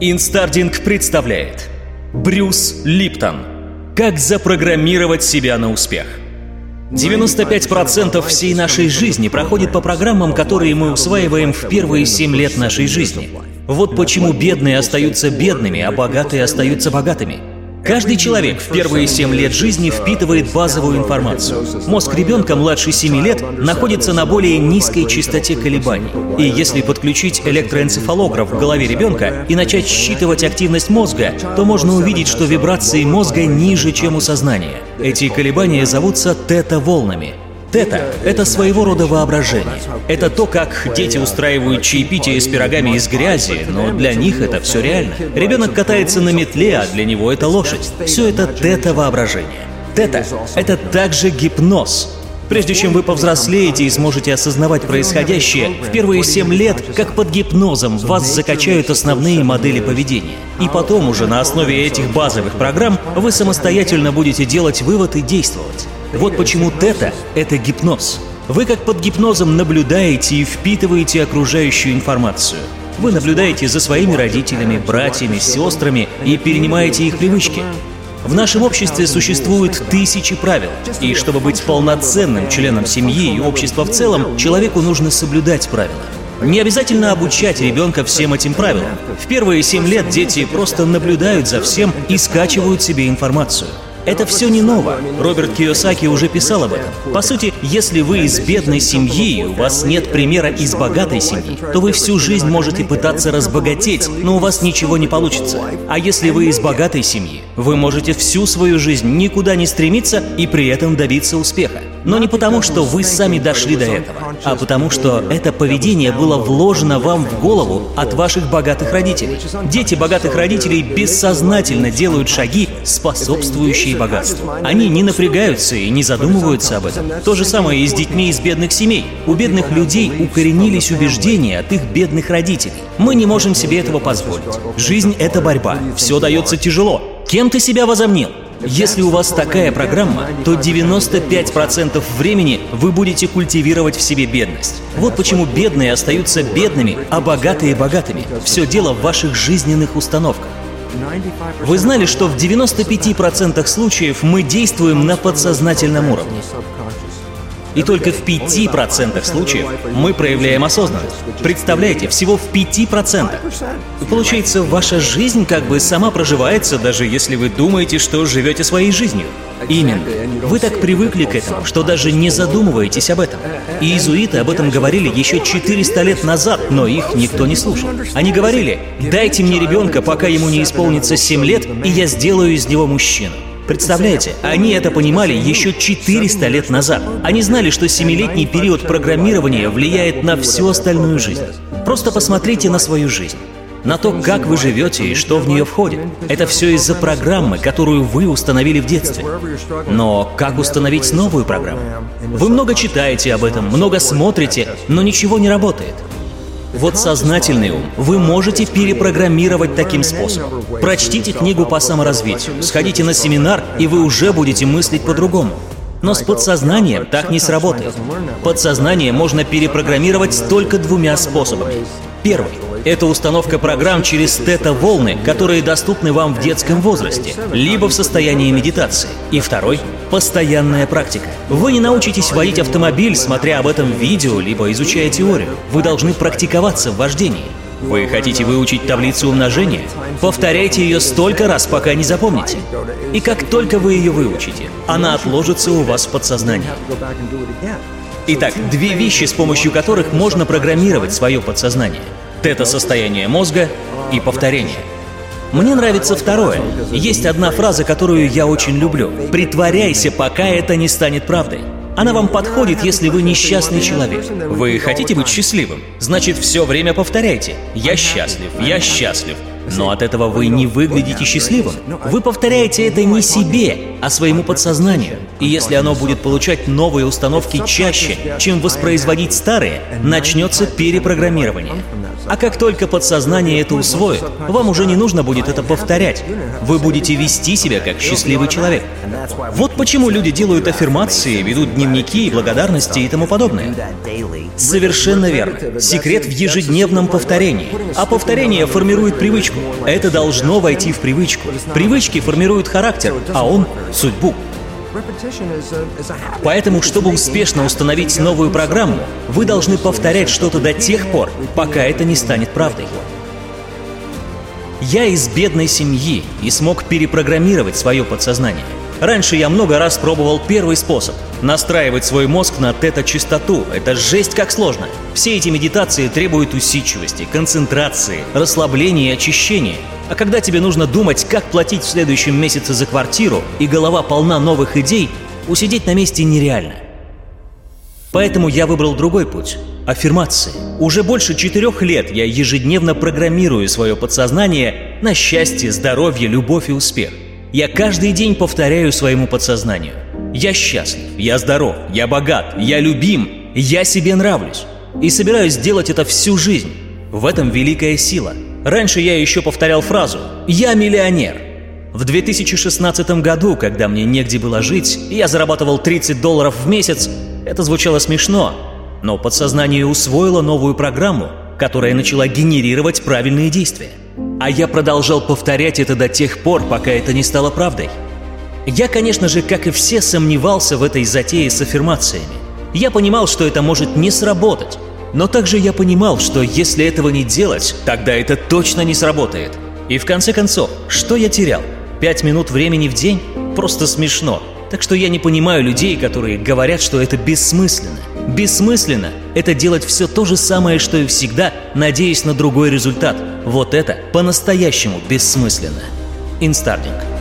Инстардинг представляет Брюс Липтон Как запрограммировать себя на успех 95% всей нашей жизни проходит по программам, которые мы усваиваем в первые 7 лет нашей жизни. Вот почему бедные остаются бедными, а богатые остаются богатыми. Каждый человек в первые 7 лет жизни впитывает базовую информацию. Мозг ребенка младше 7 лет находится на более низкой частоте колебаний. И если подключить электроэнцефалограф в голове ребенка и начать считывать активность мозга, то можно увидеть, что вибрации мозга ниже, чем у сознания. Эти колебания зовутся тета-волнами. Тета — это своего рода воображение. Это то, как дети устраивают чаепитие с пирогами из грязи, но для них это все реально. Ребенок катается на метле, а для него это лошадь. Все это тета-воображение. Тета — это также гипноз. Прежде чем вы повзрослеете и сможете осознавать происходящее, в первые семь лет, как под гипнозом, вас закачают основные модели поведения. И потом уже на основе этих базовых программ вы самостоятельно будете делать вывод и действовать. Вот почему тета — это гипноз. Вы как под гипнозом наблюдаете и впитываете окружающую информацию. Вы наблюдаете за своими родителями, братьями, сестрами и перенимаете их привычки. В нашем обществе существуют тысячи правил, и чтобы быть полноценным членом семьи и общества в целом, человеку нужно соблюдать правила. Не обязательно обучать ребенка всем этим правилам. В первые семь лет дети просто наблюдают за всем и скачивают себе информацию. Это все не ново. Роберт Киосаки уже писал об этом. По сути, если вы из бедной семьи и у вас нет примера из богатой семьи, то вы всю жизнь можете пытаться разбогатеть, но у вас ничего не получится. А если вы из богатой семьи, вы можете всю свою жизнь никуда не стремиться и при этом добиться успеха. Но не потому, что вы сами дошли до этого, а потому, что это поведение было вложено вам в голову от ваших богатых родителей. Дети богатых родителей бессознательно делают шаги, способствующие богатству. Они не напрягаются и не задумываются об этом. То же самое и с детьми из бедных семей. У бедных людей укоренились убеждения от их бедных родителей. Мы не можем себе этого позволить. Жизнь — это борьба. Все дается тяжело. Кем ты себя возомнил? Если у вас такая программа, то 95% времени вы будете культивировать в себе бедность. Вот почему бедные остаются бедными, а богатые – богатыми. Все дело в ваших жизненных установках. Вы знали, что в 95% случаев мы действуем на подсознательном уровне. И только в 5% случаев мы проявляем осознанность. Представляете, всего в 5%. Получается, ваша жизнь как бы сама проживается, даже если вы думаете, что живете своей жизнью. Именно. Вы так привыкли к этому, что даже не задумываетесь об этом. И иезуиты об этом говорили еще 400 лет назад, но их никто не слушал. Они говорили, дайте мне ребенка, пока ему не исполнится 7 лет, и я сделаю из него мужчину. Представляете, они это понимали еще 400 лет назад. Они знали, что семилетний период программирования влияет на всю остальную жизнь. Просто посмотрите на свою жизнь на то, как вы живете и что в нее входит. Это все из-за программы, которую вы установили в детстве. Но как установить новую программу? Вы много читаете об этом, много смотрите, но ничего не работает. Вот сознательный ум вы можете перепрограммировать таким способом. Прочтите книгу по саморазвитию, сходите на семинар, и вы уже будете мыслить по-другому. Но с подсознанием так не сработает. Подсознание можно перепрограммировать только двумя способами. Первый – это установка программ через тета-волны, которые доступны вам в детском возрасте, либо в состоянии медитации. И второй – постоянная практика. Вы не научитесь водить автомобиль, смотря об этом видео, либо изучая теорию. Вы должны практиковаться в вождении. Вы хотите выучить таблицу умножения? Повторяйте ее столько раз, пока не запомните. И как только вы ее выучите, она отложится у вас в подсознании. Итак, две вещи, с помощью которых можно программировать свое подсознание. Тета-состояние мозга и повторение. Мне нравится второе. Есть одна фраза, которую я очень люблю. «Притворяйся, пока это не станет правдой». Она вам подходит, если вы несчастный человек. Вы хотите быть счастливым? Значит, все время повторяйте «Я счастлив, я счастлив». Но от этого вы не выглядите счастливым. Вы повторяете это не себе, а своему подсознанию. И если оно будет получать новые установки чаще, чем воспроизводить старые, начнется перепрограммирование. А как только подсознание это усвоит, вам уже не нужно будет это повторять. Вы будете вести себя как счастливый человек. Вот почему люди делают аффирмации, ведут дневники, благодарности и тому подобное. Совершенно верно. Секрет в ежедневном повторении. А повторение формирует привычку привычку. Это должно войти в привычку. Привычки формируют характер, а он — судьбу. Поэтому, чтобы успешно установить новую программу, вы должны повторять что-то до тех пор, пока это не станет правдой. Я из бедной семьи и смог перепрограммировать свое подсознание. Раньше я много раз пробовал первый способ – настраивать свой мозг на тета-частоту. Это жесть как сложно. Все эти медитации требуют усидчивости, концентрации, расслабления и очищения. А когда тебе нужно думать, как платить в следующем месяце за квартиру, и голова полна новых идей, усидеть на месте нереально. Поэтому я выбрал другой путь – аффирмации. Уже больше четырех лет я ежедневно программирую свое подсознание на счастье, здоровье, любовь и успех – я каждый день повторяю своему подсознанию. Я счастлив, я здоров, я богат, я любим, я себе нравлюсь. И собираюсь делать это всю жизнь. В этом великая сила. Раньше я еще повторял фразу «Я миллионер». В 2016 году, когда мне негде было жить, я зарабатывал 30 долларов в месяц, это звучало смешно, но подсознание усвоило новую программу, которая начала генерировать правильные действия. А я продолжал повторять это до тех пор, пока это не стало правдой. Я, конечно же, как и все, сомневался в этой затее с аффирмациями. Я понимал, что это может не сработать. Но также я понимал, что если этого не делать, тогда это точно не сработает. И в конце концов, что я терял? Пять минут времени в день? Просто смешно. Так что я не понимаю людей, которые говорят, что это бессмысленно. Бессмысленно – это делать все то же самое, что и всегда, надеясь на другой результат. Вот это по-настоящему бессмысленно. Инстардинг.